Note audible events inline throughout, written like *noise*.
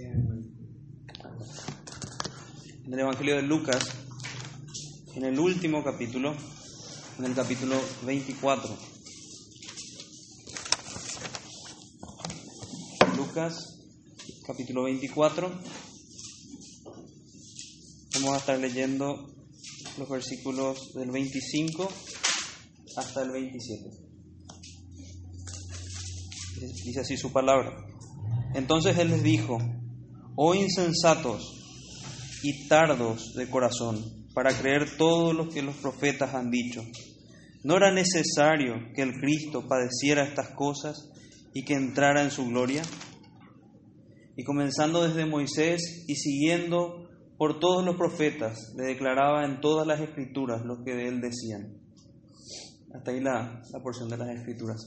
En el Evangelio de Lucas, en el último capítulo, en el capítulo 24. Lucas, capítulo 24. Vamos a estar leyendo los versículos del 25 hasta el 27. Dice así su palabra. Entonces él les dijo, oh insensatos y tardos de corazón, para creer todo lo que los profetas han dicho. ¿No era necesario que el Cristo padeciera estas cosas y que entrara en su gloria? Y comenzando desde Moisés y siguiendo por todos los profetas, le declaraba en todas las escrituras lo que de él decían. Hasta ahí la, la porción de las escrituras.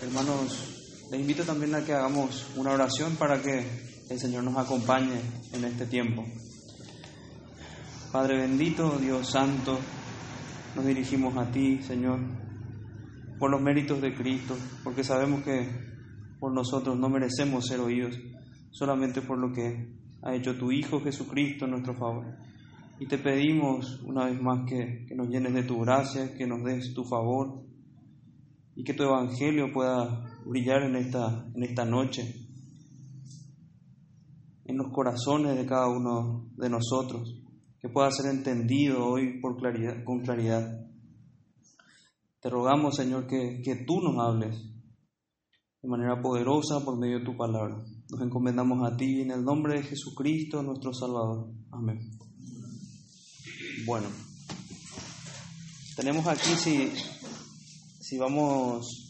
Hermanos, les invito también a que hagamos una oración para que el Señor nos acompañe en este tiempo. Padre bendito, Dios santo, nos dirigimos a ti, Señor, por los méritos de Cristo, porque sabemos que por nosotros no merecemos ser oídos, solamente por lo que ha hecho tu Hijo Jesucristo en nuestro favor. Y te pedimos una vez más que, que nos llenes de tu gracia, que nos des tu favor y que tu Evangelio pueda brillar en esta, en esta noche en los corazones de cada uno de nosotros, que pueda ser entendido hoy por claridad, con claridad. Te rogamos, Señor, que, que tú nos hables de manera poderosa por medio de tu palabra. Nos encomendamos a ti en el nombre de Jesucristo, nuestro Salvador. Amén. Bueno, tenemos aquí, si, si vamos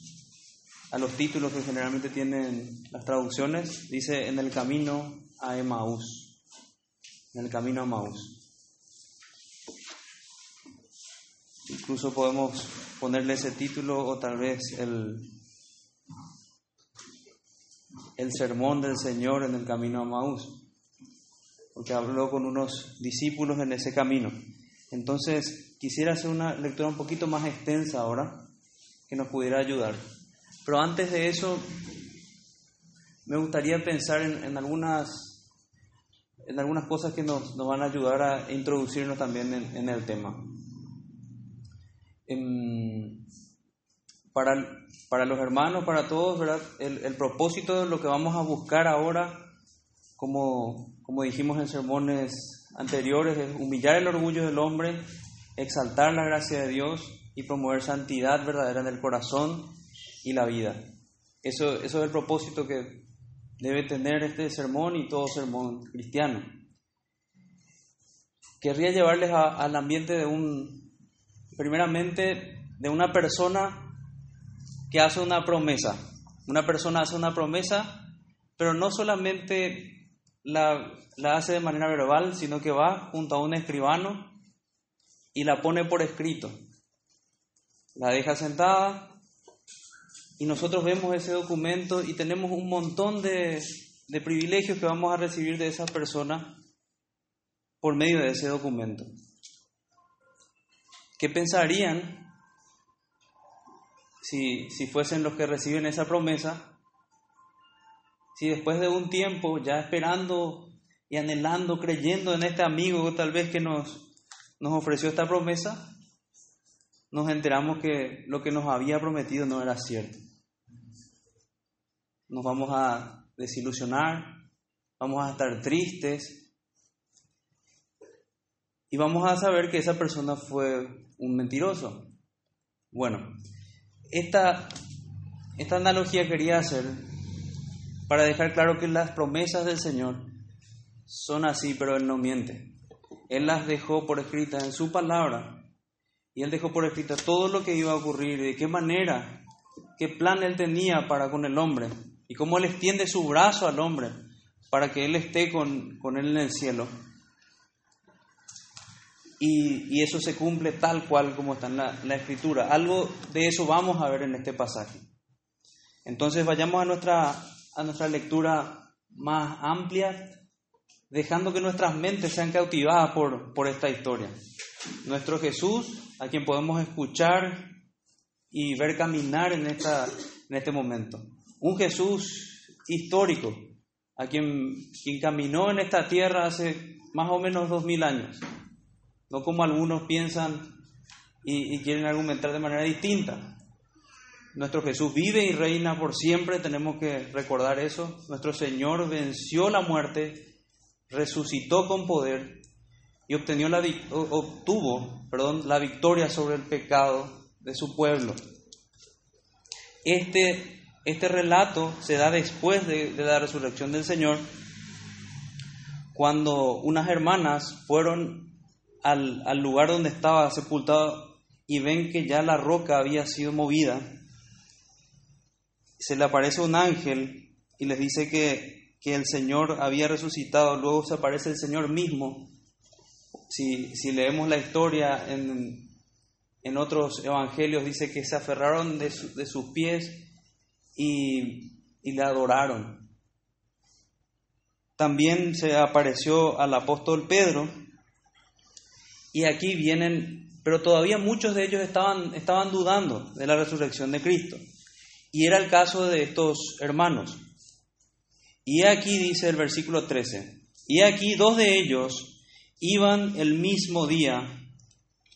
a los títulos que generalmente tienen las traducciones, dice en el camino a Emaús, en el camino a Emaús. Incluso podemos ponerle ese título o tal vez el, el sermón del Señor en el camino a Maús, porque habló con unos discípulos en ese camino. Entonces, quisiera hacer una lectura un poquito más extensa ahora, que nos pudiera ayudar. Pero antes de eso, me gustaría pensar en, algunas, en algunas cosas que nos, van a ayudar a introducirnos también en, el tema. para, para, los hermanos, para todos, ¿verdad? El, propósito de lo que vamos a buscar ahora, como, como dijimos en sermones anteriores, es humillar el orgullo del hombre, exaltar la gracia de Dios y promover santidad verdadera en el corazón y la vida. Eso, eso es el propósito que debe tener este sermón y todo sermón cristiano. Querría llevarles al ambiente de un, primeramente, de una persona que hace una promesa. Una persona hace una promesa, pero no solamente la, la hace de manera verbal, sino que va junto a un escribano y la pone por escrito. La deja sentada, y nosotros vemos ese documento y tenemos un montón de, privilegios que vamos a recibir de esa persona por medio de ese documento. ¿Qué pensarían si, si fuesen los que reciben esa promesa? Si después de un tiempo, ya esperando y anhelando, creyendo en este amigo tal vez que nos, nos ofreció esta promesa, nos enteramos que lo que nos había prometido no era cierto. Nos vamos a desilusionar, vamos a estar tristes y vamos a saber que esa persona fue un mentiroso. Bueno, esta, esta analogía quería hacer para dejar claro que las promesas del Señor son así, pero Él no miente. Él las dejó por escritas en su palabra y él dejó por escrito todo lo que iba a ocurrir, de qué manera, qué plan él tenía para con el hombre, y cómo él extiende su brazo al hombre para que él esté con, él en el cielo. Y, eso se cumple tal cual como está en la, la, escritura. Algo de eso vamos a ver en este pasaje. Entonces vayamos a nuestra, a nuestra lectura más amplia, dejando que nuestras mentes sean cautivadas por, por esta historia. Nuestro Jesús a quien podemos escuchar y ver caminar en, esta, en este momento. Un Jesús histórico, a quien, quien caminó en esta tierra hace más o menos dos mil años, no como algunos piensan y, y quieren argumentar de manera distinta. Nuestro Jesús vive y reina por siempre, tenemos que recordar eso. Nuestro Señor venció la muerte, resucitó con poder y obtuvo perdón, la victoria sobre el pecado de su pueblo. Este, este relato se da después de, la resurrección del Señor, cuando unas hermanas fueron al lugar donde estaba sepultado y ven que ya la roca había sido movida. Se le aparece un ángel y les dice que, que el Señor había resucitado. Luego se aparece el Señor mismo si, si leemos la historia en, en, otros evangelios, dice que se aferraron de, de sus pies y, y le adoraron. También se apareció al apóstol Pedro y aquí vienen, pero todavía muchos de ellos estaban, estaban dudando de la resurrección de Cristo. Y era el caso de estos hermanos. Y aquí dice el versículo 13, y aquí dos de ellos iban el mismo día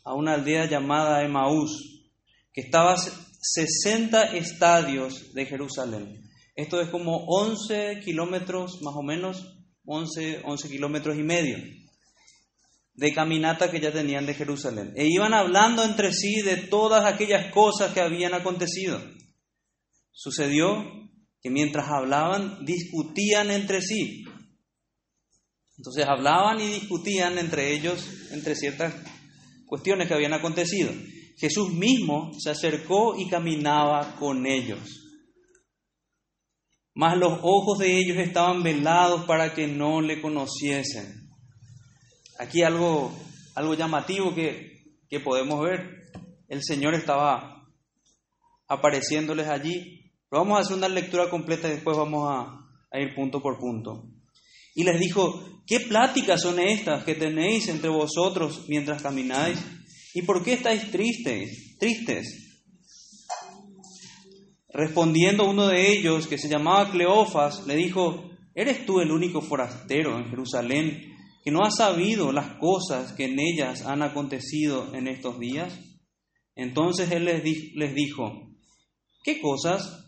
a una aldea llamada Emaús, que estaba a 60 estadios de Jerusalén. Esto es como 11 kilómetros más o menos, 11, 11 kilómetros y medio de caminata que ya tenían de Jerusalén. E iban hablando entre sí de todas aquellas cosas que habían acontecido. Sucedió que mientras hablaban discutían entre sí entonces hablaban y discutían entre ellos, entre ciertas cuestiones que habían acontecido. Jesús mismo se acercó y caminaba con ellos. Mas los ojos de ellos estaban velados para que no le conociesen. Aquí algo, algo llamativo que, que podemos ver. El Señor estaba apareciéndoles allí. Pero vamos a hacer una lectura completa y después vamos a, a ir punto por punto. Y les dijo, ¿qué pláticas son estas que tenéis entre vosotros mientras camináis? ¿Y por qué estáis tristes? Tristes. Respondiendo uno de ellos, que se llamaba Cleofas, le dijo, ¿eres tú el único forastero en Jerusalén que no ha sabido las cosas que en ellas han acontecido en estos días? Entonces él les, les dijo, ¿qué cosas?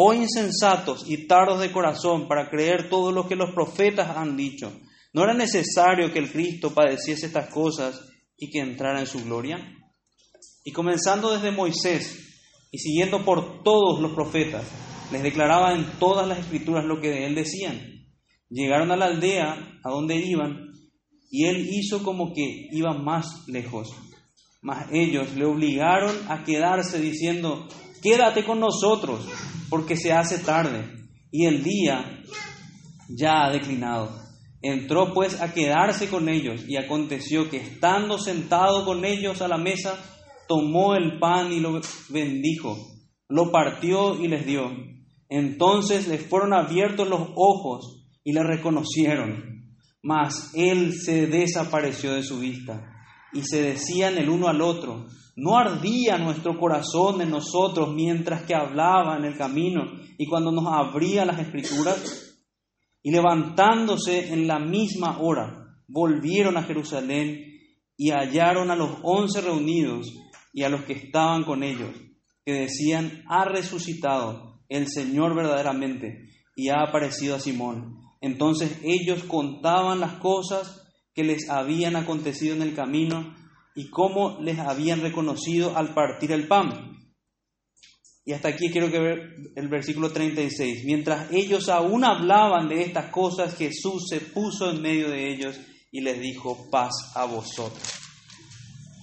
Oh insensatos y tardos de corazón para creer todo lo que los profetas han dicho. ¿No era necesario que el Cristo padeciese estas cosas y que entrara en su gloria? Y comenzando desde Moisés y siguiendo por todos los profetas, les declaraba en todas las escrituras lo que de él decían. Llegaron a la aldea a donde iban y él hizo como que iba más lejos. Mas ellos le obligaron a quedarse diciendo, quédate con nosotros porque se hace tarde y el día ya ha declinado. Entró pues a quedarse con ellos y aconteció que estando sentado con ellos a la mesa, tomó el pan y lo bendijo, lo partió y les dio. Entonces les fueron abiertos los ojos y le reconocieron, mas él se desapareció de su vista y se decían el uno al otro, ¿No ardía nuestro corazón en nosotros mientras que hablaba en el camino y cuando nos abría las escrituras? Y levantándose en la misma hora, volvieron a Jerusalén y hallaron a los once reunidos y a los que estaban con ellos, que decían, ha resucitado el Señor verdaderamente, y ha aparecido a Simón. Entonces ellos contaban las cosas que les habían acontecido en el camino y cómo les habían reconocido al partir el pan. Y hasta aquí quiero que ver el versículo 36. Mientras ellos aún hablaban de estas cosas, Jesús se puso en medio de ellos y les dijo, paz a vosotros.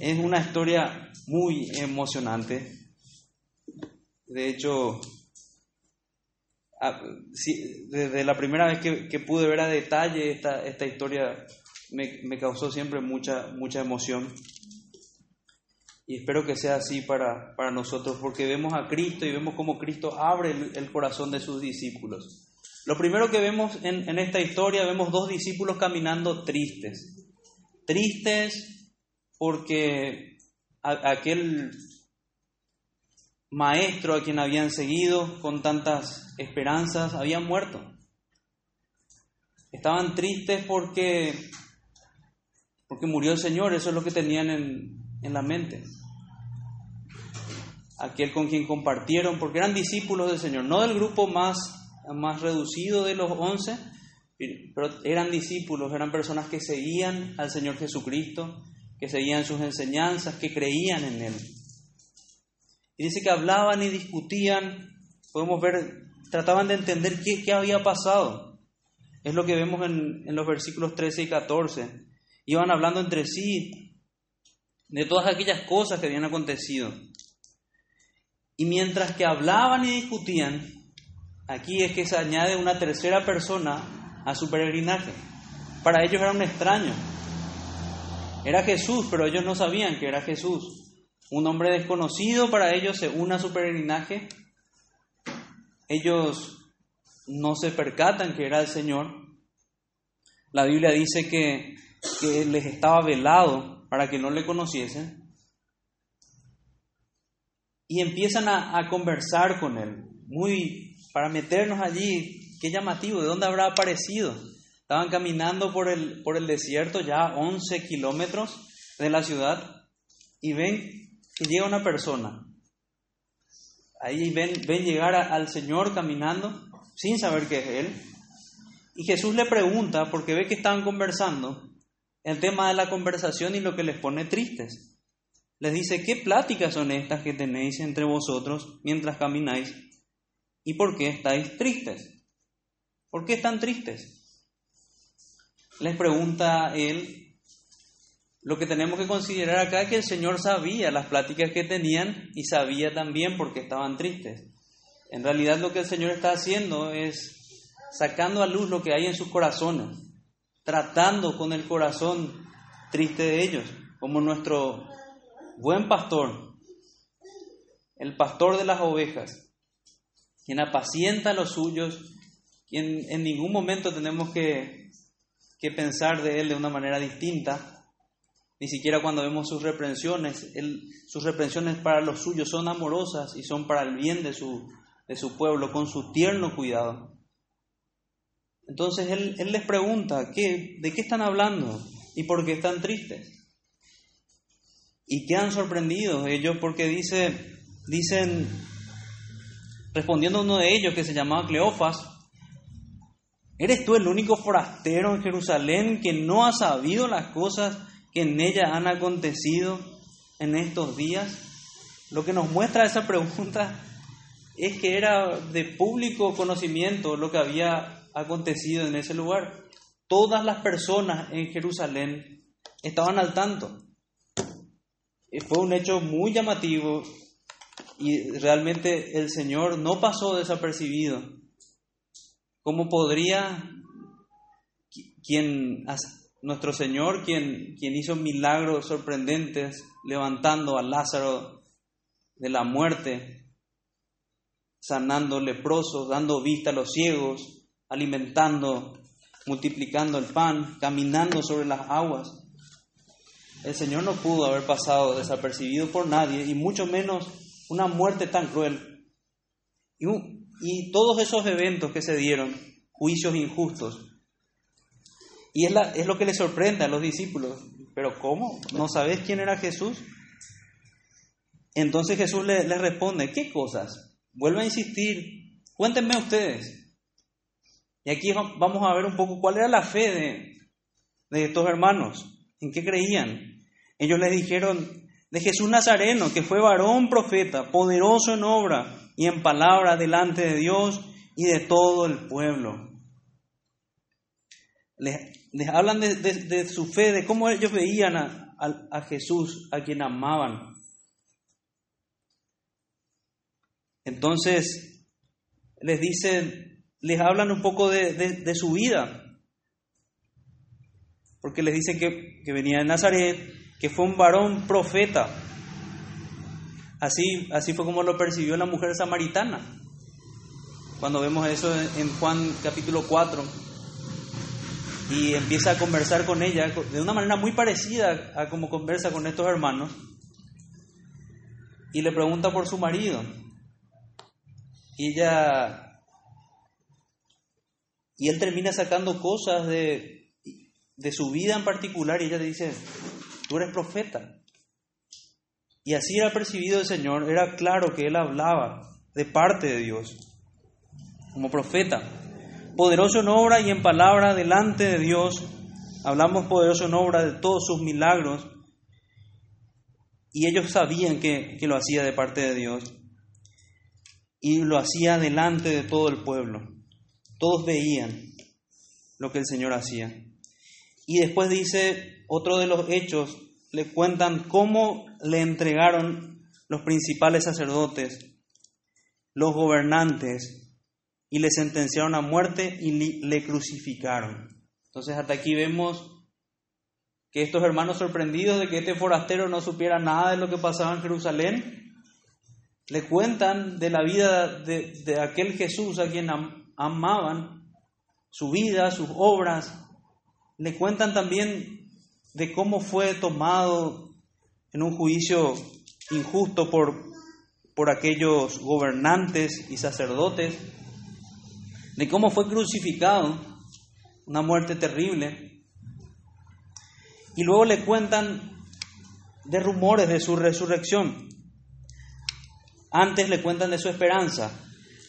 Es una historia muy emocionante. De hecho, desde la primera vez que, pude ver a detalle esta, esta historia, me, me, causó siempre mucha, mucha emoción. Y espero que sea así para, para nosotros, porque vemos a Cristo y vemos cómo Cristo abre el, corazón de sus discípulos. Lo primero que vemos en, en esta historia, vemos dos discípulos caminando tristes. Tristes porque aquel maestro a quien habían seguido con tantas esperanzas había muerto. Estaban tristes porque, porque murió el Señor, eso es lo que tenían en, en la mente. Aquel con quien compartieron, porque eran discípulos del Señor, no del grupo más, más reducido de los once, pero eran discípulos, eran personas que seguían al Señor Jesucristo, que seguían sus enseñanzas, que creían en Él. Y dice que hablaban y discutían, podemos ver, trataban de entender qué, qué había pasado. Es lo que vemos en, en los versículos 13 y 14. Iban hablando entre sí de todas aquellas cosas que habían acontecido. Y mientras que hablaban y discutían, aquí es que se añade una tercera persona a su peregrinaje. Para ellos era un extraño. Era Jesús, pero ellos no sabían que era Jesús. Un hombre desconocido para ellos se une a su peregrinaje. Ellos no se percatan que era el Señor. La Biblia dice que, que les estaba velado para que no le conociesen. Y empiezan a, conversar con él, muy para meternos allí, qué llamativo, ¿de dónde habrá aparecido? Estaban caminando por el, por el desierto, ya 11 kilómetros de la ciudad, y ven que llega una persona. Ahí ven, ven llegar al Señor caminando sin saber que es Él. Y Jesús le pregunta, porque ve que estaban conversando, el tema de la conversación y lo que les pone tristes. Les dice, ¿qué pláticas son estas que tenéis entre vosotros mientras camináis? ¿Y por qué estáis tristes? ¿Por qué están tristes? Les pregunta él, lo que tenemos que considerar acá es que el Señor sabía las pláticas que tenían y sabía también por qué estaban tristes. En realidad lo que el Señor está haciendo es sacando a luz lo que hay en sus corazones tratando con el corazón triste de ellos, como nuestro buen pastor, el pastor de las ovejas, quien apacienta a los suyos, quien en ningún momento tenemos que, que pensar de él de una manera distinta, ni siquiera cuando vemos sus reprensiones, sus reprensiones para los suyos son amorosas y son para el bien de su, de su pueblo, con su tierno cuidado. Entonces él, les pregunta, ¿qué, ¿de qué están hablando? ¿Y por qué están tristes? Y quedan sorprendidos ellos porque dice, dicen, respondiendo uno de ellos que se llamaba Cleofas, ¿eres tú el único forastero en Jerusalén que no ha sabido las cosas que en ella han acontecido en estos días? Lo que nos muestra esa pregunta es que era de público conocimiento lo que había acontecido en ese lugar. Todas las personas en Jerusalén estaban al tanto. Fue un hecho muy llamativo y realmente el Señor no pasó desapercibido. ¿Cómo podría quien, nuestro Señor, quien, quien hizo milagros sorprendentes, levantando a Lázaro de la muerte, sanando leprosos, dando vista a los ciegos, alimentando, multiplicando el pan, caminando sobre las aguas. El Señor no pudo haber pasado desapercibido por nadie y mucho menos una muerte tan cruel. Y, todos esos eventos que se dieron, juicios injustos. Y es, lo que le sorprende a los discípulos. Pero ¿cómo? ¿No sabes quién era Jesús? Entonces Jesús les le responde, ¿qué cosas? Vuelvo a insistir, cuéntenme ustedes. Y aquí vamos a ver un poco cuál era la fe de, de estos hermanos, en qué creían. Ellos les dijeron de Jesús Nazareno, que fue varón profeta, poderoso en obra y en palabra delante de Dios y de todo el pueblo. Les, les hablan de, de, su fe, de cómo ellos veían a, a, a Jesús, a quien amaban. Entonces, les dicen, les hablan un poco de, su vida, porque les dicen que, que, venía de Nazaret, que fue un varón profeta. Así, así fue como lo percibió la mujer samaritana. Cuando vemos eso en Juan capítulo 4, y empieza a conversar con ella de una manera muy parecida a como conversa con estos hermanos, y le pregunta por su marido. Y ella. Y él termina sacando cosas de, de su vida en particular y ella le dice, tú eres profeta. Y así era percibido el Señor, era claro que él hablaba de parte de Dios, como profeta. Poderoso en obra y en palabra delante de Dios. Hablamos poderoso en obra de todos sus milagros. Y ellos sabían que, que lo hacía de parte de Dios y lo hacía delante de todo el pueblo. Todos veían lo que el Señor hacía. Y después dice, otro de los hechos, le cuentan cómo le entregaron los principales sacerdotes, los gobernantes, y le sentenciaron a muerte y le crucificaron. Entonces hasta aquí vemos que estos hermanos sorprendidos de que este forastero no supiera nada de lo que pasaba en Jerusalén, le cuentan de la vida de, aquel Jesús a quien amaban, su vida, sus obras. Le cuentan también de cómo fue tomado en un juicio injusto por, por aquellos gobernantes y sacerdotes, de cómo fue crucificado, una muerte terrible. Y luego le cuentan de rumores de su resurrección. Antes le cuentan de su esperanza,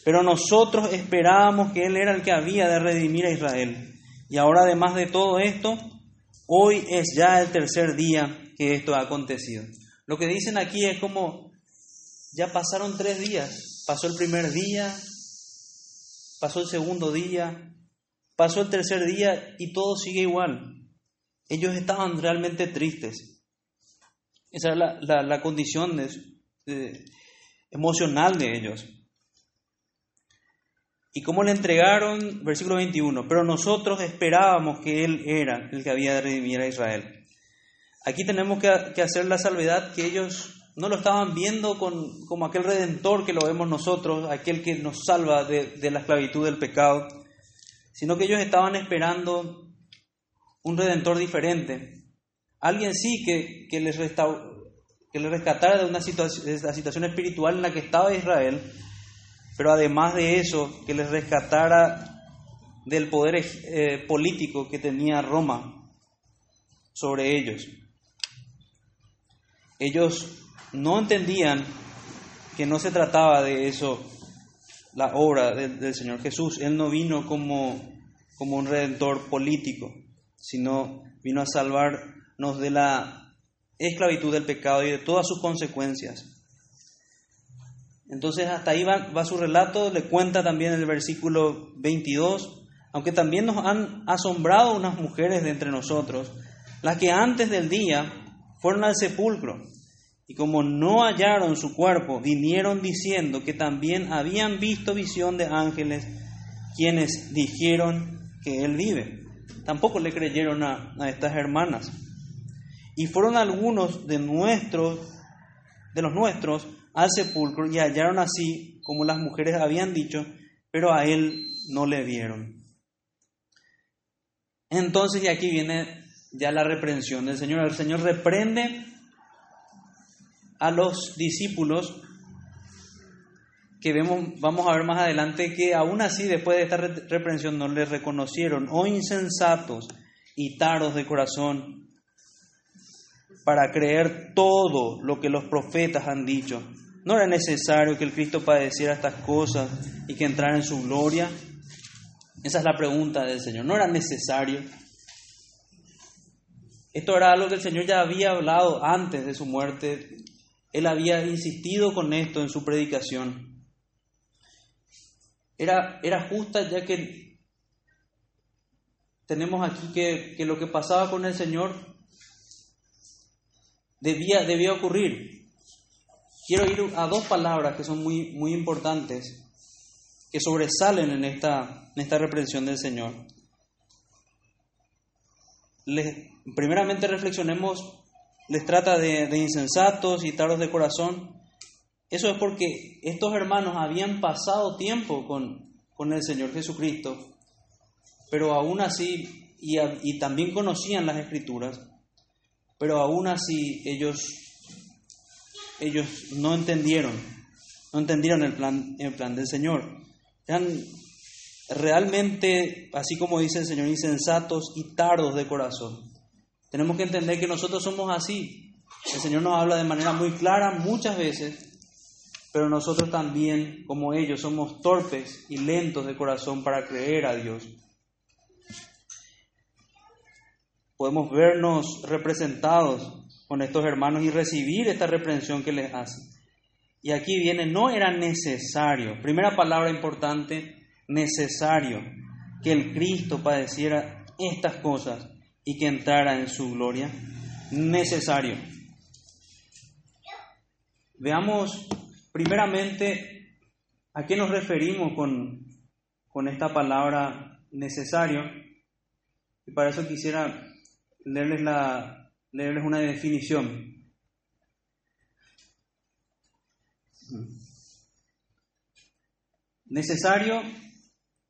pero nosotros esperábamos que Él era el que había de redimir a Israel. Y ahora además de todo esto, hoy es ya el tercer día que esto ha acontecido. Lo que dicen aquí es como, ya pasaron tres días, pasó el primer día, pasó el segundo día, pasó el tercer día y todo sigue igual. Ellos estaban realmente tristes. Esa era la, la, condición de, emocional de ellos. ¿Y cómo le entregaron? Versículo 21. Pero nosotros esperábamos que Él era el que había de redimir a Israel. Aquí tenemos que, hacer la salvedad que ellos no lo estaban viendo con, como aquel redentor que lo vemos nosotros, aquel que nos salva de, la esclavitud del pecado, sino que ellos estaban esperando un redentor diferente. Alguien sí que, que les, le rescatara de una situación, de la situación espiritual en la que estaba Israel, pero además de eso, que les rescatara del poder eh, político que tenía Roma sobre ellos. Ellos no entendían que no se trataba de eso, la obra del, Señor Jesús. Él no vino como, como un redentor político, sino vino a salvarnos de la esclavitud del pecado y de todas sus consecuencias. Entonces hasta ahí va, su relato, le cuenta también el versículo 22, aunque también nos han asombrado unas mujeres de entre nosotros, las que antes del día fueron al sepulcro y como no hallaron su cuerpo, vinieron diciendo que también habían visto visión de ángeles quienes dijeron que él vive. Tampoco le creyeron a, estas hermanas. Y fueron algunos de nuestros, de los nuestros, al sepulcro y hallaron así como las mujeres habían dicho, pero a él no le vieron. Entonces, y aquí viene ya la reprensión del Señor. El Señor reprende a los discípulos que vemos, vamos a ver más adelante, que aún así después de esta reprensión no le reconocieron, oh insensatos y taros de corazón, para creer todo lo que los profetas han dicho. ¿No era necesario que el Cristo padeciera estas cosas y que entrara en su gloria? Esa es la pregunta del Señor. No era necesario. Esto era algo que el Señor ya había hablado antes de su muerte. Él había insistido con esto en su predicación. Era, era justa ya que tenemos aquí que, que lo que pasaba con el Señor debía, debía ocurrir. Quiero ir a dos palabras que son muy, muy importantes, que sobresalen en esta, en esta reprensión del Señor. Les, reflexionemos, les trata de, de insensatos y taros de corazón. Eso es porque estos hermanos habían pasado tiempo con, con el Señor Jesucristo, pero aún así, y, y también conocían las escrituras, pero aún así ellos, ellos no entendieron, no entendieron el plan, el plan del Señor. Eran realmente, así como dice el Señor, insensatos y tardos de corazón. Tenemos que entender que nosotros somos así. El Señor nos habla de manera muy clara muchas veces, pero nosotros también, como ellos, somos torpes y lentos de corazón para creer a Dios. Podemos vernos representados con estos hermanos y recibir esta reprensión que les hace. Y aquí viene, no era necesario, primera palabra importante, necesario que el Cristo padeciera estas cosas y que entrara en su gloria. Necesario. Veamos primeramente a qué nos referimos con, con esta palabra necesario. Y para eso quisiera leerles, la, leerles una definición. Necesario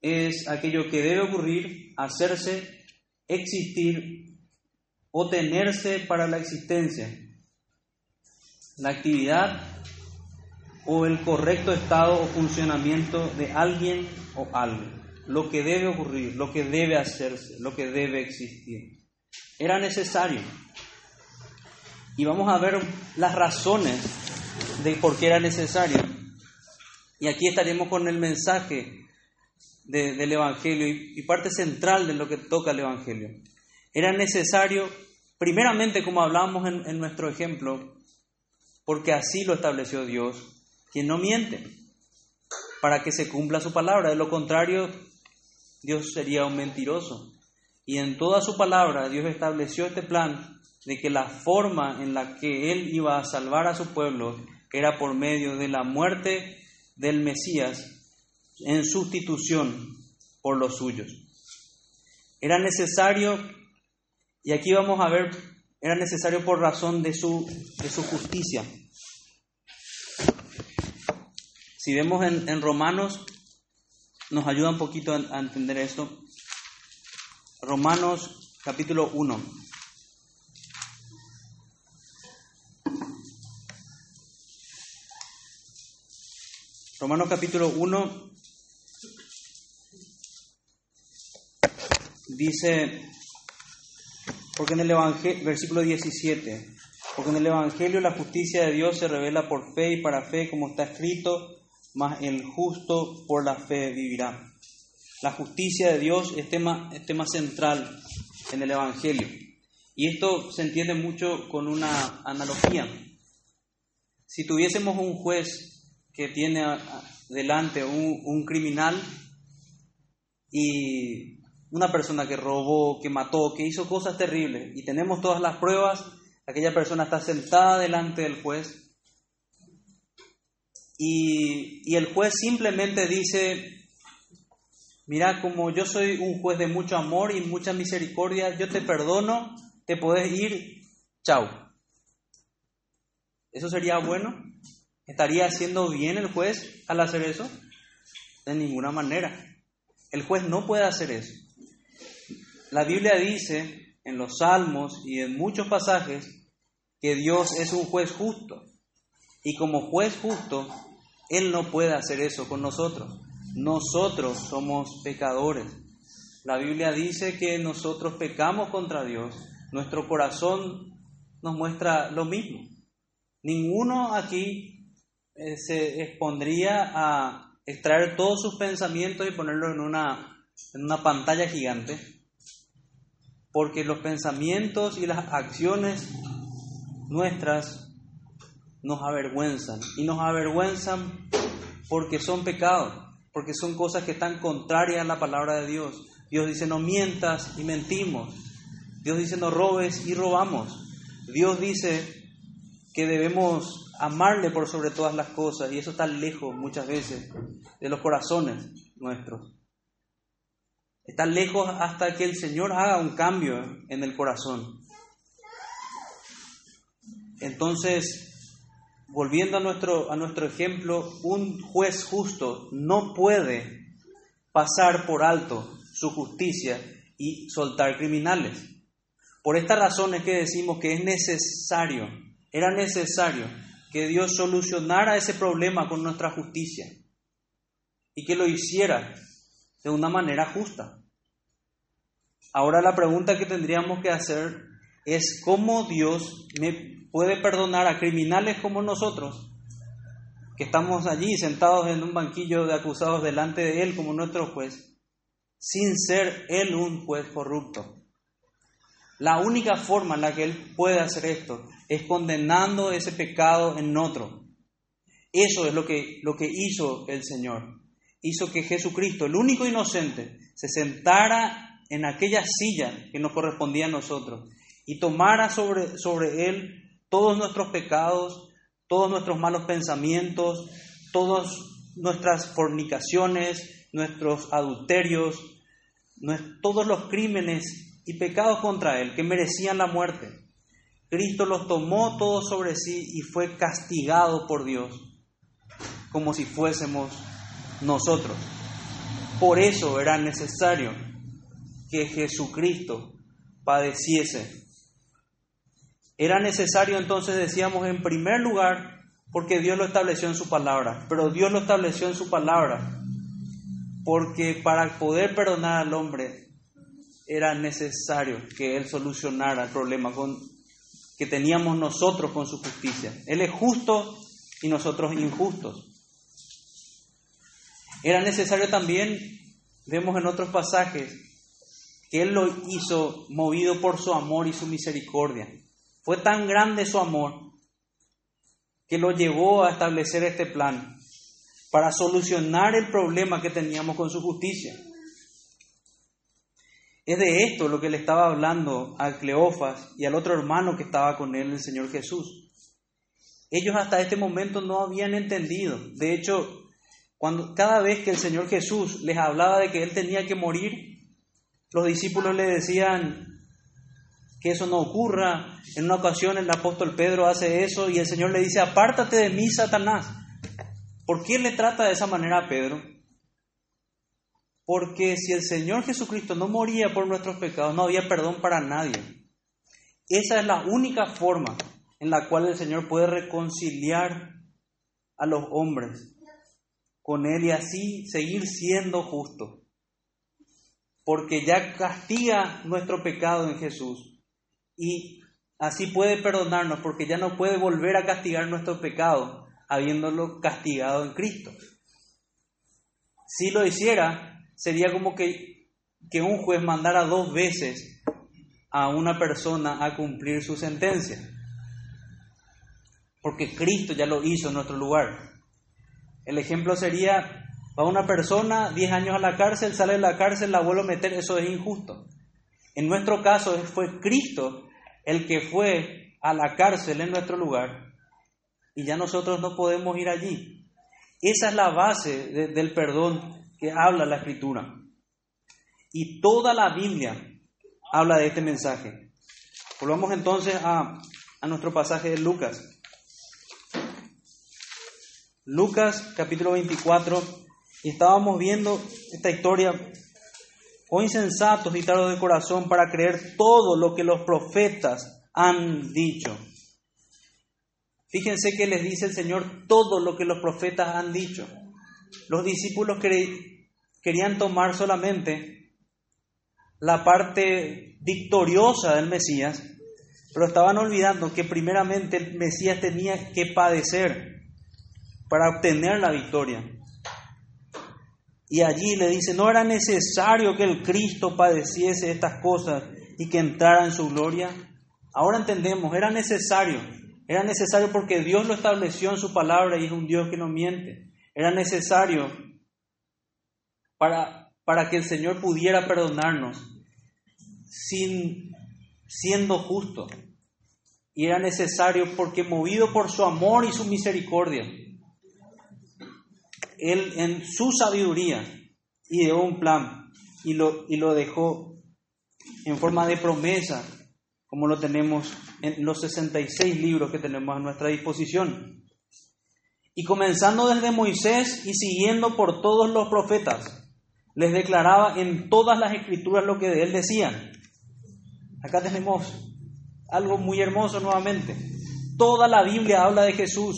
es aquello que debe ocurrir, hacerse, existir o tenerse para la existencia, la actividad o el correcto estado o funcionamiento de alguien o algo, lo que debe ocurrir, lo que debe hacerse, lo que debe existir. Era necesario. Y vamos a ver las razones de por qué era necesario. Y aquí estaremos con el mensaje del Evangelio y, parte central de lo que toca el Evangelio. Era necesario, primeramente, como hablábamos en, en nuestro ejemplo, porque así lo estableció Dios, quien no miente, para que se cumpla su palabra. De lo contrario, Dios sería un mentiroso. Y en toda su palabra Dios estableció este plan de que la forma en la que Él iba a salvar a su pueblo era por medio de la muerte del Mesías en sustitución por los suyos. Era necesario, y aquí vamos a ver, era necesario por razón de su, de su justicia. Si vemos en, Romanos, nos ayuda un poquito a, a entender esto. Romanos capítulo 1. Romanos capítulo 1 dice, porque en el Evangelio, versículo 17, porque en el Evangelio la justicia de Dios se revela por fe y para fe, como está escrito, mas el justo por la fe vivirá. La justicia de Dios es tema, es tema central en el Evangelio. Y esto se entiende mucho con una analogía. Si tuviésemos un juez que tiene delante un, un criminal y una persona que robó, que mató, que hizo cosas terribles y tenemos todas las pruebas, aquella persona está sentada delante del juez y, y el juez simplemente dice, mira, como yo soy un juez de mucho amor y mucha misericordia, yo te perdono, te podés ir, chao. ¿Eso sería bueno? ¿Estaría haciendo bien el juez al hacer eso? De ninguna manera. El juez no puede hacer eso. La Biblia dice en los salmos y en muchos pasajes que Dios es un juez justo. Y como juez justo, Él no puede hacer eso con nosotros. Nosotros somos pecadores. La Biblia dice que nosotros pecamos contra Dios. Nuestro corazón nos muestra lo mismo. Ninguno aquí eh, se expondría a extraer todos sus pensamientos y ponerlos en una, en una pantalla gigante, porque los pensamientos y las acciones nuestras nos avergüenzan. Y nos avergüenzan porque son pecados, porque son cosas que están contrarias a la palabra de Dios. Dios dice no mientas y mentimos. Dios dice no robes y robamos. Dios dice que debemos amarle por sobre todas las cosas y eso está lejos muchas veces de los corazones nuestros. Está lejos hasta que el Señor haga un cambio en el corazón. Entonces, volviendo a nuestro, a nuestro ejemplo, un juez justo no puede pasar por alto su justicia y soltar criminales. Por esta razón es que decimos que es necesario, era necesario que Dios solucionara ese problema con nuestra justicia y que lo hiciera de una manera justa. Ahora la pregunta que tendríamos que hacer es cómo Dios me puede perdonar a criminales como nosotros, que estamos allí sentados en un banquillo de acusados delante de Él como nuestro juez, sin ser Él un juez corrupto. La única forma en la que Él puede hacer esto es condenando ese pecado en otro. Eso es lo que, lo que hizo el Señor hizo que Jesucristo, el único inocente, se sentara en aquella silla que nos correspondía a nosotros y tomara sobre, sobre él todos nuestros pecados, todos nuestros malos pensamientos, todas nuestras fornicaciones, nuestros adulterios, todos los crímenes y pecados contra él que merecían la muerte. Cristo los tomó todos sobre sí y fue castigado por Dios como si fuésemos nosotros. Por eso era necesario que Jesucristo padeciese. Era necesario entonces, decíamos, en primer lugar, porque Dios lo estableció en su palabra, pero Dios lo estableció en su palabra, porque para poder perdonar al hombre era necesario que Él solucionara el problema con, que teníamos nosotros con su justicia. Él es justo y nosotros injustos. Era necesario también, vemos en otros pasajes, que Él lo hizo movido por su amor y su misericordia. Fue tan grande su amor que lo llevó a establecer este plan para solucionar el problema que teníamos con su justicia. Es de esto lo que le estaba hablando a Cleofas y al otro hermano que estaba con él, el Señor Jesús. Ellos hasta este momento no habían entendido. De hecho, cuando, cada vez que el Señor Jesús les hablaba de que Él tenía que morir, los discípulos le decían que eso no ocurra. En una ocasión el apóstol Pedro hace eso y el Señor le dice, apártate de mí, Satanás. ¿Por qué le trata de esa manera a Pedro? Porque si el Señor Jesucristo no moría por nuestros pecados, no había perdón para nadie. Esa es la única forma en la cual el Señor puede reconciliar a los hombres con Él y así seguir siendo justo. Porque ya castiga nuestro pecado en Jesús y así puede perdonarnos porque ya no puede volver a castigar nuestro pecado habiéndolo castigado en Cristo. Si lo hiciera, sería como que, que un juez mandara dos veces a una persona a cumplir su sentencia. Porque Cristo ya lo hizo en nuestro lugar. El ejemplo sería, va una persona 10 años a la cárcel, sale de la cárcel, la vuelve a meter, eso es injusto. En nuestro caso fue Cristo el que fue a la cárcel en nuestro lugar y ya nosotros no podemos ir allí. Esa es la base del perdón habla la escritura. Y toda la Biblia habla de este mensaje. Volvamos entonces a, a nuestro pasaje de Lucas. Lucas capítulo 24, y estábamos viendo esta historia, o insensatos y tardos de corazón para creer todo lo que los profetas han dicho. Fíjense que les dice el Señor todo lo que los profetas han dicho. Los discípulos querían tomar solamente la parte victoriosa del Mesías, pero estaban olvidando que primeramente el Mesías tenía que padecer para obtener la victoria. Y allí le dice, no era necesario que el Cristo padeciese estas cosas y que entrara en su gloria. Ahora entendemos, era necesario, era necesario porque Dios lo estableció en su palabra y es un Dios que no miente. Era necesario para, para que el Señor pudiera perdonarnos sin siendo justo. Y era necesario porque movido por su amor y su misericordia, Él en su sabiduría ideó un plan y lo, y lo dejó en forma de promesa, como lo tenemos en los 66 libros que tenemos a nuestra disposición. Y comenzando desde Moisés y siguiendo por todos los profetas, les declaraba en todas las escrituras lo que de él decían. Acá tenemos algo muy hermoso nuevamente. Toda la Biblia habla de Jesús.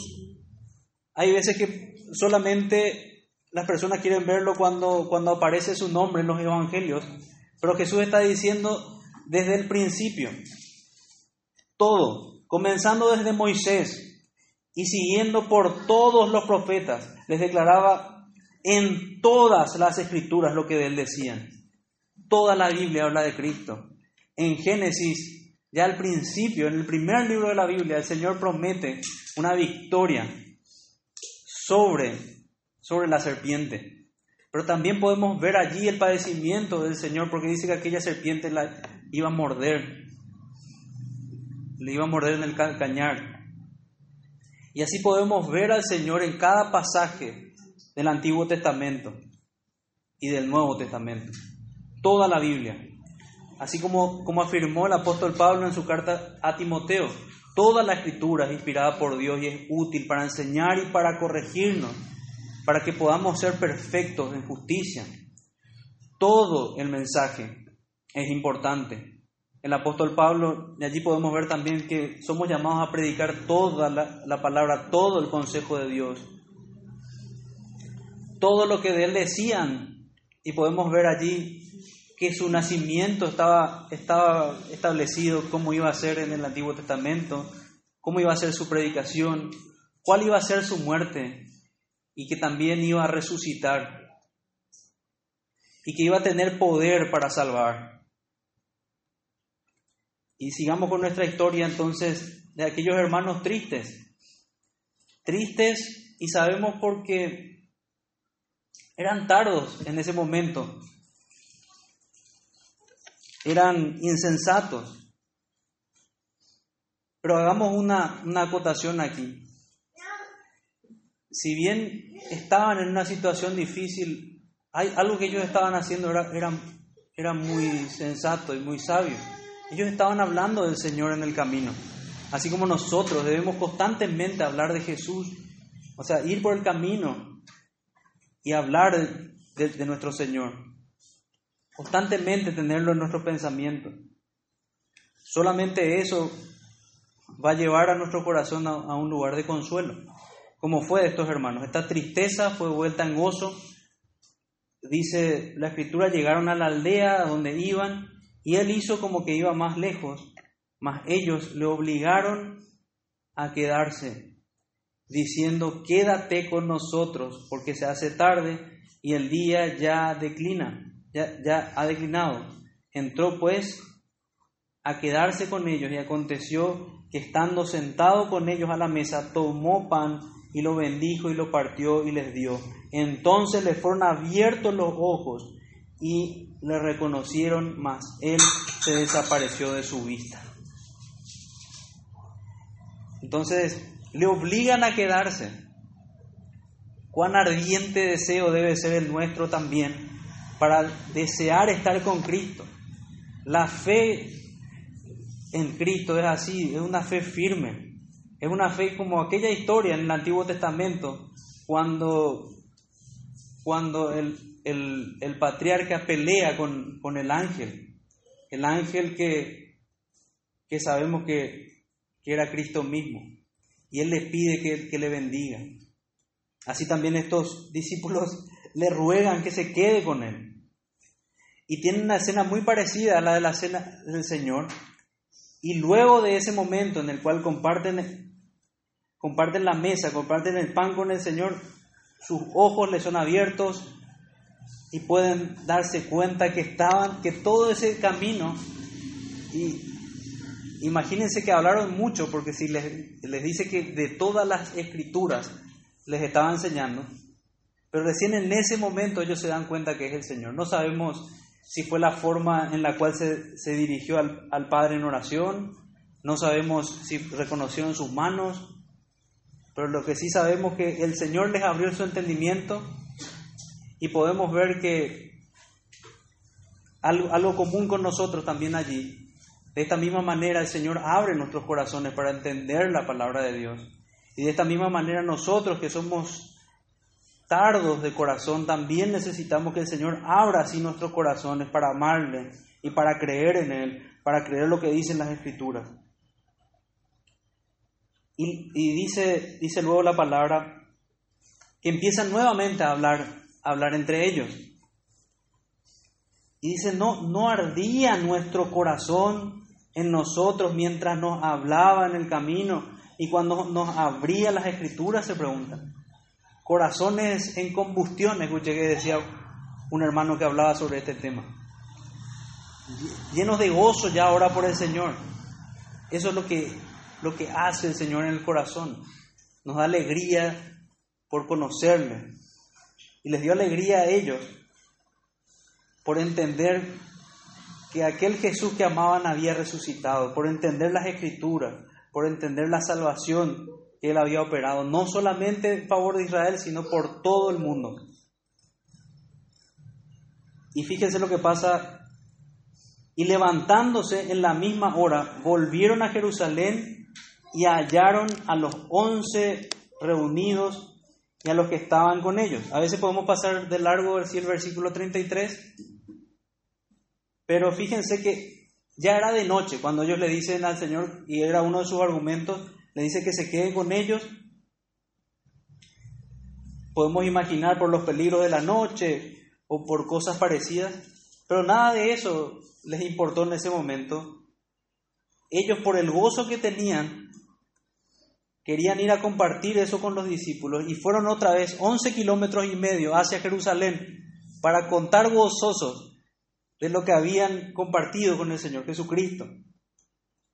Hay veces que solamente las personas quieren verlo cuando, cuando aparece su nombre en los evangelios, pero Jesús está diciendo desde el principio, todo, comenzando desde Moisés y siguiendo por todos los profetas, les declaraba en todas las escrituras lo que él decían. Toda la Biblia habla de Cristo. En Génesis, ya al principio, en el primer libro de la Biblia, el Señor promete una victoria sobre, sobre la serpiente. Pero también podemos ver allí el padecimiento del Señor, porque dice que aquella serpiente la iba a morder, le iba a morder en el cañar. Y así podemos ver al Señor en cada pasaje del Antiguo Testamento y del Nuevo Testamento. Toda la Biblia. Así como, como afirmó el apóstol Pablo en su carta a Timoteo, toda la escritura es inspirada por Dios y es útil para enseñar y para corregirnos, para que podamos ser perfectos en justicia. Todo el mensaje es importante. El apóstol Pablo, y allí podemos ver también que somos llamados a predicar toda la, la palabra, todo el consejo de Dios todo lo que de él decían y podemos ver allí que su nacimiento estaba, estaba establecido, cómo iba a ser en el Antiguo Testamento, cómo iba a ser su predicación, cuál iba a ser su muerte y que también iba a resucitar y que iba a tener poder para salvar. Y sigamos con nuestra historia entonces de aquellos hermanos tristes, tristes y sabemos por qué eran tardos en ese momento. Eran insensatos. Pero hagamos una, acotación aquí. Si bien estaban en una situación difícil, hay algo que ellos estaban haciendo era, era, era muy sensato y muy sabio. Ellos estaban hablando del Señor en el camino. Así como nosotros debemos constantemente hablar de Jesús, o sea, ir por el camino, y hablar de, nuestro Señor. Constantemente tenerlo en nuestro pensamiento. Solamente eso va a llevar a nuestro corazón a, a, un lugar de consuelo, como fue de estos hermanos. Esta tristeza fue vuelta en gozo. Dice la escritura, llegaron a la aldea donde iban y él hizo como que iba más lejos, mas ellos le obligaron a quedarse diciendo, quédate con nosotros, porque se hace tarde y el día ya declina, ya, ya ha declinado. Entró pues a quedarse con ellos y aconteció que estando sentado con ellos a la mesa, tomó pan y lo bendijo y lo partió y les dio. Entonces le fueron abiertos los ojos y le reconocieron, mas él se desapareció de su vista. Entonces, le obligan a quedarse. Cuán ardiente deseo debe ser el nuestro también para desear estar con Cristo. La fe en Cristo es así, es una fe firme. Es una fe como aquella historia en el Antiguo Testamento, cuando, cuando el, patriarca pelea con, con, el ángel, el ángel que, que sabemos que, que era Cristo mismo y Él le pide que, le bendiga. Así también estos *laughs* discípulos le ruegan que se quede con Él. Y tienen una escena muy parecida a la de la cena del Señor. Y luego de ese momento en el cual comparten, comparten la mesa, comparten el pan con el Señor, sus ojos le son abiertos, y pueden darse cuenta que estaban, que todo ese camino, y imagínense que hablaron mucho, porque si les, les dice que de todas las escrituras les estaba enseñando, pero recién en ese momento ellos se dan cuenta que es el Señor. No sabemos si fue la forma en la cual se, se dirigió al, al Padre en oración, no sabemos si reconocieron sus manos, pero lo que sí sabemos que el Señor les abrió su entendimiento y podemos ver que algo, algo común con nosotros también allí. De esta misma manera el Señor abre nuestros corazones para entender la palabra de Dios. Y de esta misma manera nosotros que somos tardos de corazón, también necesitamos que el Señor abra así nuestros corazones para amarle y para creer en Él, para creer lo que dicen las Escrituras. Y, dice, dice luego la palabra que empiezan nuevamente a hablar, a hablar entre ellos. Y dice, no, no ardía nuestro corazón en nosotros mientras nos hablaba en el camino y cuando nos abría las escrituras, se preguntan corazones en combustión, escuché que decía un hermano que hablaba sobre este tema. Llenos de gozo ya ahora por el Señor. Eso es lo que, lo que hace el Señor en el corazón. Nos da alegría por conocerle. Y les dio alegría a ellos por entender que aquel Jesús que amaban había resucitado, por entender las escrituras, por entender la salvación que él había operado, no solamente en favor de Israel, sino por todo el mundo. Y fíjense lo que pasa. Y levantándose en la misma hora, volvieron a Jerusalén y hallaron a los once reunidos y a los que estaban con ellos. A veces podemos pasar de largo el versículo 33, pero fíjense que ya era de noche cuando ellos le dicen al Señor, y era uno de sus argumentos, le dice que se quede con ellos. Podemos imaginar por los peligros de la noche o por cosas parecidas, pero nada de eso les importó en ese momento. Ellos por el gozo que tenían, querían ir a compartir eso con los discípulos y fueron otra vez 11 kilómetros y medio hacia Jerusalén para contar gozosos de lo que habían compartido con el Señor Jesucristo.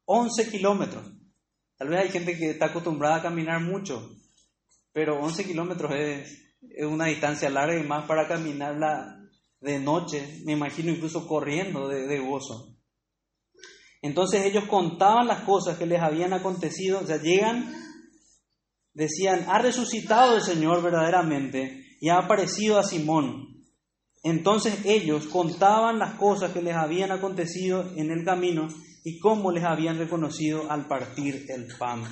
11 kilómetros. Tal vez hay gente que está acostumbrada a caminar mucho, pero 11 kilómetros es, una distancia larga y más para caminarla de noche, me imagino incluso corriendo de, de gozo. Entonces ellos contaban las cosas que les habían acontecido, o sea, llegan, decían, ha resucitado el Señor verdaderamente y ha aparecido a Simón. Entonces ellos contaban las cosas que les habían acontecido en el camino y cómo les habían reconocido al partir el pan.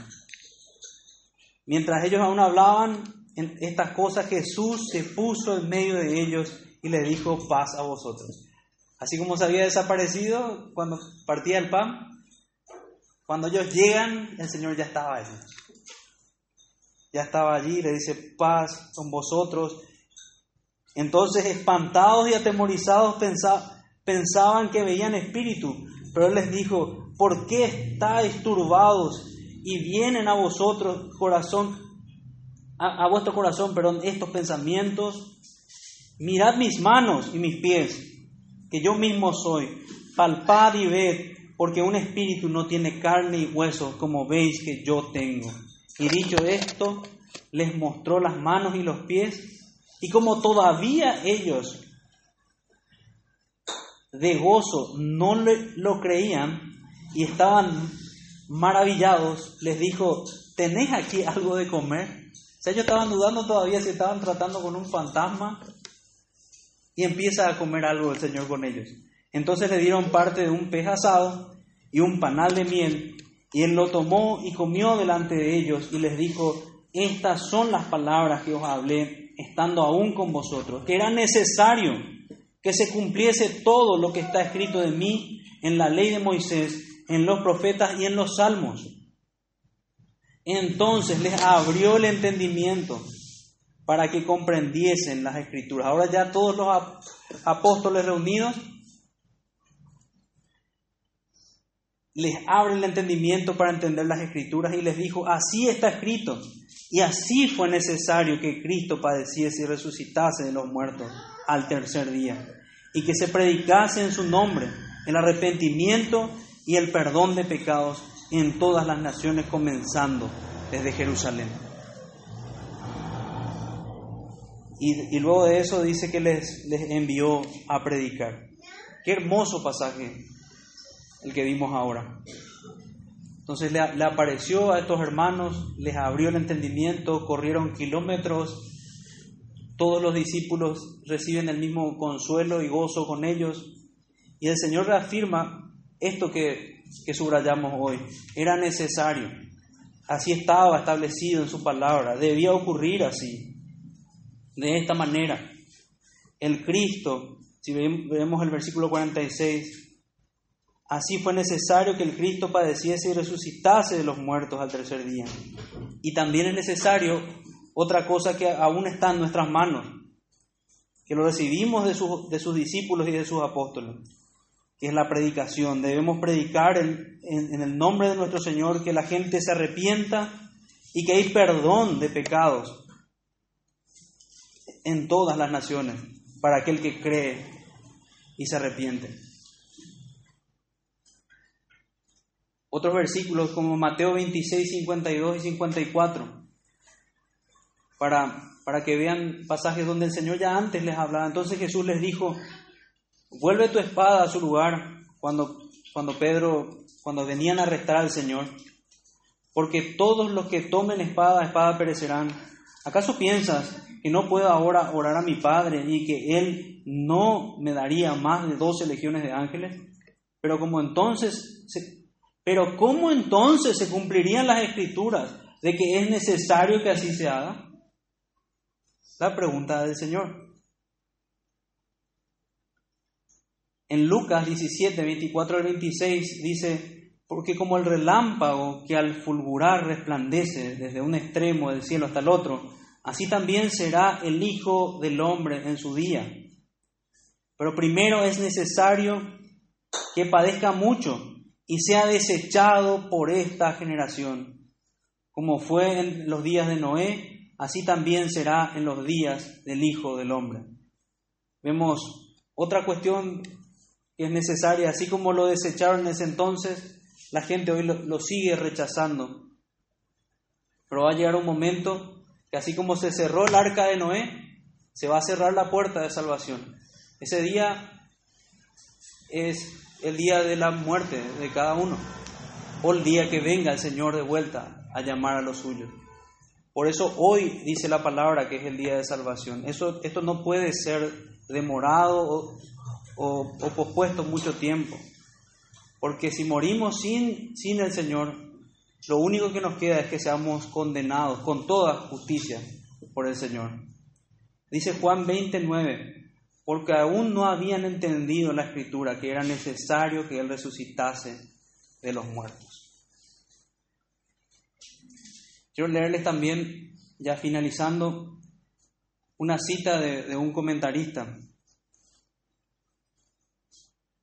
Mientras ellos aún hablaban en estas cosas, Jesús se puso en medio de ellos y les dijo paz a vosotros. Así como se había desaparecido cuando partía el pan, cuando ellos llegan, el Señor ya estaba allí. Ya estaba allí, le dice paz con vosotros. Entonces, espantados y atemorizados, pensaban que veían espíritu, pero él les dijo, ¿por qué estáis turbados y vienen a vosotros corazón, a, vuestro corazón, perdón, estos pensamientos? Mirad mis manos y mis pies, que yo mismo soy. Palpad y ved, porque un espíritu no tiene carne y hueso, como veis que yo tengo. Y dicho esto, les mostró las manos y los pies, y como todavía ellos de gozo no lo creían y estaban maravillados, les dijo, ¿tenés aquí algo de comer? O sea, ellos estaban dudando todavía si estaban tratando con un fantasma y empieza a comer algo el Señor con ellos. Entonces le dieron parte de un pez asado y un panal de miel y él lo tomó y comió delante de ellos y les dijo, estas son las palabras que os hablé estando aún con vosotros, que era necesario que se cumpliese todo lo que está escrito de mí en la ley de Moisés, en los profetas y en los salmos. Entonces les abrió el entendimiento para que comprendiesen las escrituras. Ahora ya todos los apóstoles reunidos les abre el entendimiento para entender las escrituras y les dijo, así está escrito. Y así fue necesario que Cristo padeciese y resucitase de los muertos al tercer día, y que se predicase en su nombre el arrepentimiento y el perdón de pecados en todas las naciones, comenzando desde Jerusalén. Y, luego de eso dice que les, les envió a predicar. Qué hermoso pasaje el que vimos ahora. Entonces le, apareció a estos hermanos, les abrió el entendimiento, corrieron kilómetros, todos los discípulos reciben el mismo consuelo y gozo con ellos, y el Señor reafirma esto que, que subrayamos hoy, era necesario, así estaba establecido en su palabra, debía ocurrir así de esta manera. El Cristo, si vemos el versículo 46, así fue necesario que el Cristo padeciese y resucitase de los muertos al tercer día. Y también es necesario otra cosa que aún está en nuestras manos, que lo recibimos de, de sus discípulos y de sus apóstoles, que es la predicación. Debemos predicar en, en el nombre de nuestro Señor, que la gente se arrepienta y que hay perdón de pecados en todas las naciones para aquel que cree y se arrepiente. Otros versículos como Mateo 26, 52 y 54, para, para que vean pasajes donde el Señor ya antes les hablaba. Entonces Jesús les dijo, vuelve tu espada a su lugar cuando, cuando Pedro, cuando venían a arrestar al Señor, porque todos los que tomen espada, espada perecerán. ¿Acaso piensas que no puedo ahora orar a mi Padre y que Él no me daría más de doce legiones de ángeles? Pero como entonces, pero ¿cómo entonces se cumplirían las escrituras de que es necesario que así se haga? La pregunta del Señor. En Lucas 17, 24 al 26 dice, porque como el relámpago que al fulgurar resplandece desde un extremo del cielo hasta el otro, así también será el Hijo del Hombre en su día. Pero primero es necesario que padezca mucho y sea desechado por esta generación. Como fue en los días de Noé, así también será en los días del Hijo del Hombre. Vemos otra cuestión que es necesaria, así como lo desecharon en ese entonces, la gente hoy lo, lo sigue rechazando. Pero va a llegar un momento que así como se cerró el arca de Noé, se va a cerrar la puerta de salvación. Ese día es el día de la muerte de cada uno, o el día que venga el Señor de vuelta a llamar a los suyos. Por eso hoy dice la palabra que es el día de salvación. Eso, esto no puede ser demorado o, o pospuesto mucho tiempo. Porque si morimos sin, sin el Señor, lo único que nos queda es que seamos condenados con toda justicia por el Señor. Dice Juan 29, porque aún no habían entendido la escritura que era necesario que Él resucitase de los muertos. Quiero leerles también, ya finalizando, una cita de, un comentarista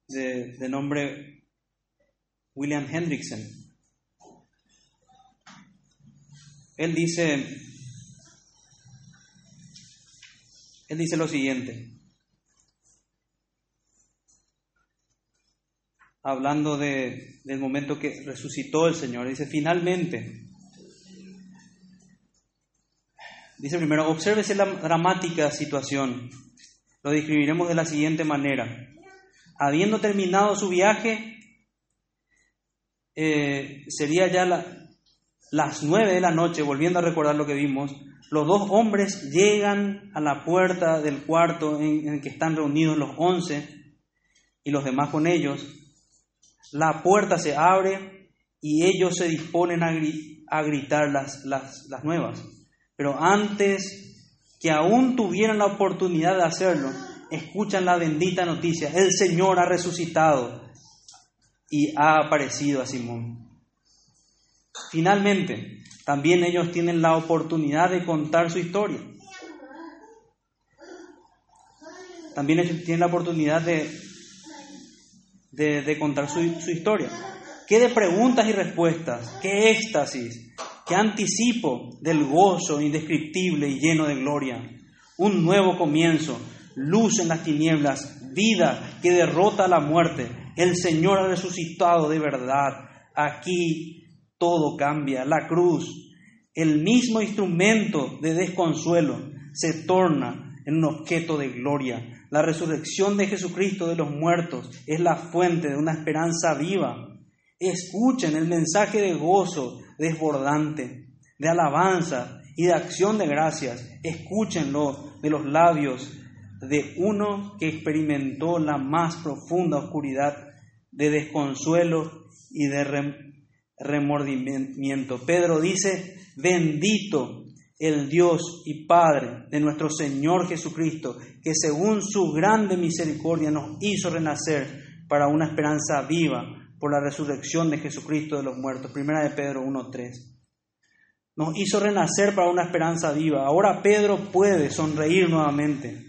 de, de nombre William Hendrickson. Él dice, él dice lo siguiente, hablando de, del momento que resucitó el Señor, dice, finalmente, dice primero, obsérvese la dramática situación, lo describiremos de la siguiente manera, habiendo terminado su viaje, eh, sería ya la, las nueve de la noche, volviendo a recordar lo que vimos, los dos hombres llegan a la puerta del cuarto en, el que están reunidos los once y los demás con ellos. La puerta se abre y ellos se disponen a, gritar las, las, nuevas. Pero antes que aún tuvieran la oportunidad de hacerlo, escuchan la bendita noticia. El Señor ha resucitado y ha aparecido a Simón. Finalmente, también ellos tienen la oportunidad de contar su historia. También ellos tienen la oportunidad de, de, contar su, su historia. Qué de preguntas y respuestas, qué éxtasis, qué anticipo del gozo indescriptible y lleno de gloria. Un nuevo comienzo, luz en las tinieblas, vida que derrota la muerte. El Señor ha resucitado de verdad. Aquí todo cambia. La cruz, el mismo instrumento de desconsuelo, se torna en un objeto de gloria. La resurrección de Jesucristo de los muertos es la fuente de una esperanza viva. Escuchen el mensaje de gozo desbordante, de alabanza y de acción de gracias. Escúchenlo de los labios de uno que experimentó la más profunda oscuridad de desconsuelo y de remordimiento. Pedro dice, bendito el Dios y Padre de nuestro Señor Jesucristo, que según su grande misericordia nos hizo renacer para una esperanza viva por la resurrección de Jesucristo de los muertos. Primera de Pedro 1.3. Nos hizo renacer para una esperanza viva. Ahora Pedro puede sonreír nuevamente.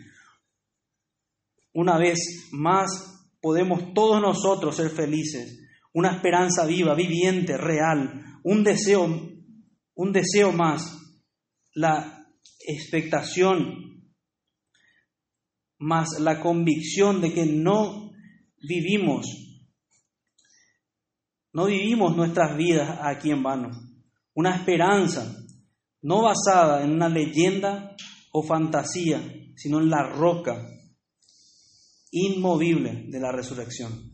Una vez más podemos todos nosotros ser felices. Una esperanza viva, viviente, real. Un deseo, un deseo más. La expectación más la convicción de que no vivimos, no vivimos nuestras vidas aquí en vano. Una esperanza no basada en una leyenda o fantasía, sino en la roca inmovible de la resurrección.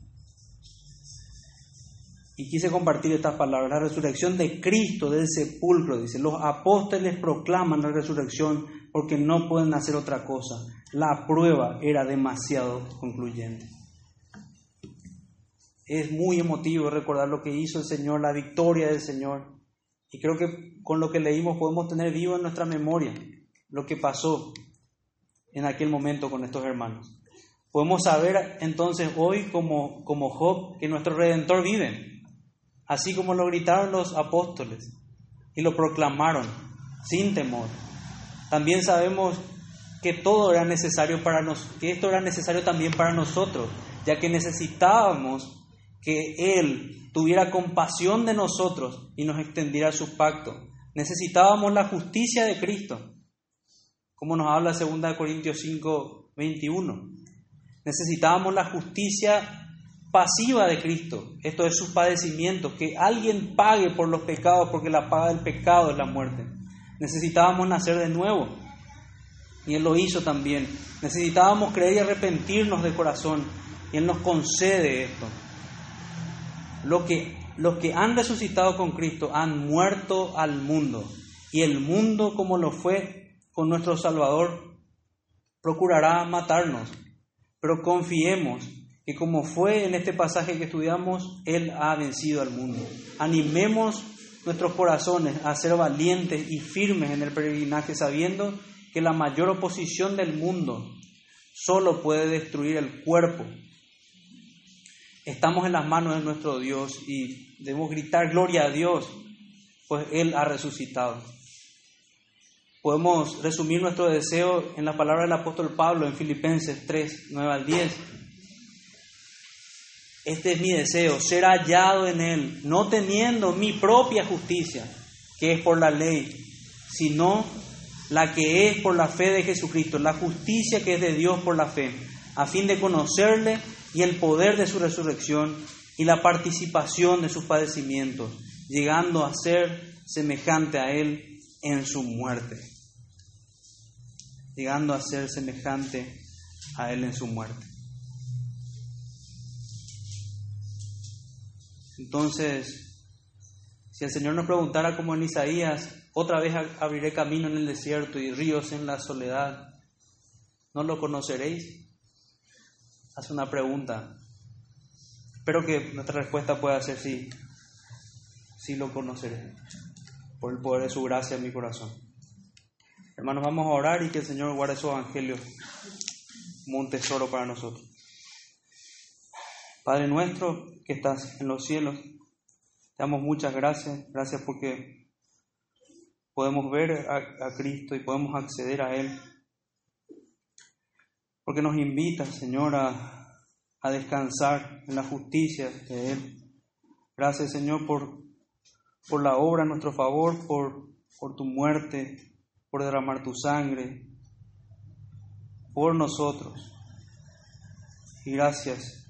Y quise compartir estas palabras. La resurrección de Cristo del sepulcro, dice, los apóstoles proclaman la resurrección porque no pueden hacer otra cosa. La prueba era demasiado concluyente. Es muy emotivo recordar lo que hizo el Señor, la victoria del Señor. Y creo que con lo que leímos podemos tener vivo en nuestra memoria lo que pasó en aquel momento con estos hermanos. Podemos saber entonces hoy como, como Job que nuestro Redentor vive así como lo gritaron los apóstoles y lo proclamaron sin temor. También sabemos que todo era necesario para nos, que esto era necesario también para nosotros, ya que necesitábamos que él tuviera compasión de nosotros y nos extendiera su pacto. Necesitábamos la justicia de Cristo, como nos habla 2 Corintios 5, 21. Necesitábamos la justicia pasiva de Cristo, esto es su padecimiento, que alguien pague por los pecados, porque la paga del pecado es la muerte. Necesitábamos nacer de nuevo, y Él lo hizo también. Necesitábamos creer y arrepentirnos de corazón, y Él nos concede esto. Lo que, los que han resucitado con Cristo han muerto al mundo, y el mundo, como lo fue con nuestro Salvador, procurará matarnos, pero confiemos que como fue en este pasaje que estudiamos, Él ha vencido al mundo. Animemos nuestros corazones a ser valientes y firmes en el peregrinaje, sabiendo que la mayor oposición del mundo solo puede destruir el cuerpo. Estamos en las manos de nuestro Dios y debemos gritar gloria a Dios, pues Él ha resucitado. Podemos resumir nuestro deseo en la palabra del apóstol Pablo en Filipenses 3, 9 al 10 este es mi deseo, ser hallado en Él, no teniendo mi propia justicia, que es por la ley, sino la que es por la fe de Jesucristo, la justicia que es de Dios por la fe, a fin de conocerle y el poder de su resurrección y la participación de sus padecimientos, llegando a ser semejante a Él en su muerte. Llegando a ser semejante a Él en su muerte. Entonces, si el Señor nos preguntara como en Isaías, otra vez abriré camino en el desierto y ríos en la soledad, ¿no lo conoceréis? Hace una pregunta. Espero que nuestra respuesta pueda ser sí, sí lo conoceré, por el poder de su gracia en mi corazón. Hermanos, vamos a orar y que el Señor guarde su evangelio como un tesoro para nosotros. Padre nuestro que estás en los cielos, te damos muchas gracias, gracias porque podemos ver a, Cristo y podemos acceder a Él, porque nos invita, Señor, a, a descansar en la justicia de Él. Gracias, Señor, por, por la obra a nuestro favor, por, por tu muerte, por derramar tu sangre, por nosotros. Y gracias,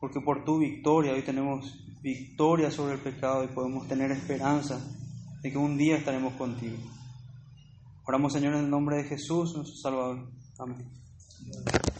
porque por tu victoria hoy tenemos victoria sobre el pecado y podemos tener esperanza de que un día estaremos contigo. Oramos, Señor, en el nombre de Jesús, nuestro Salvador. Amén.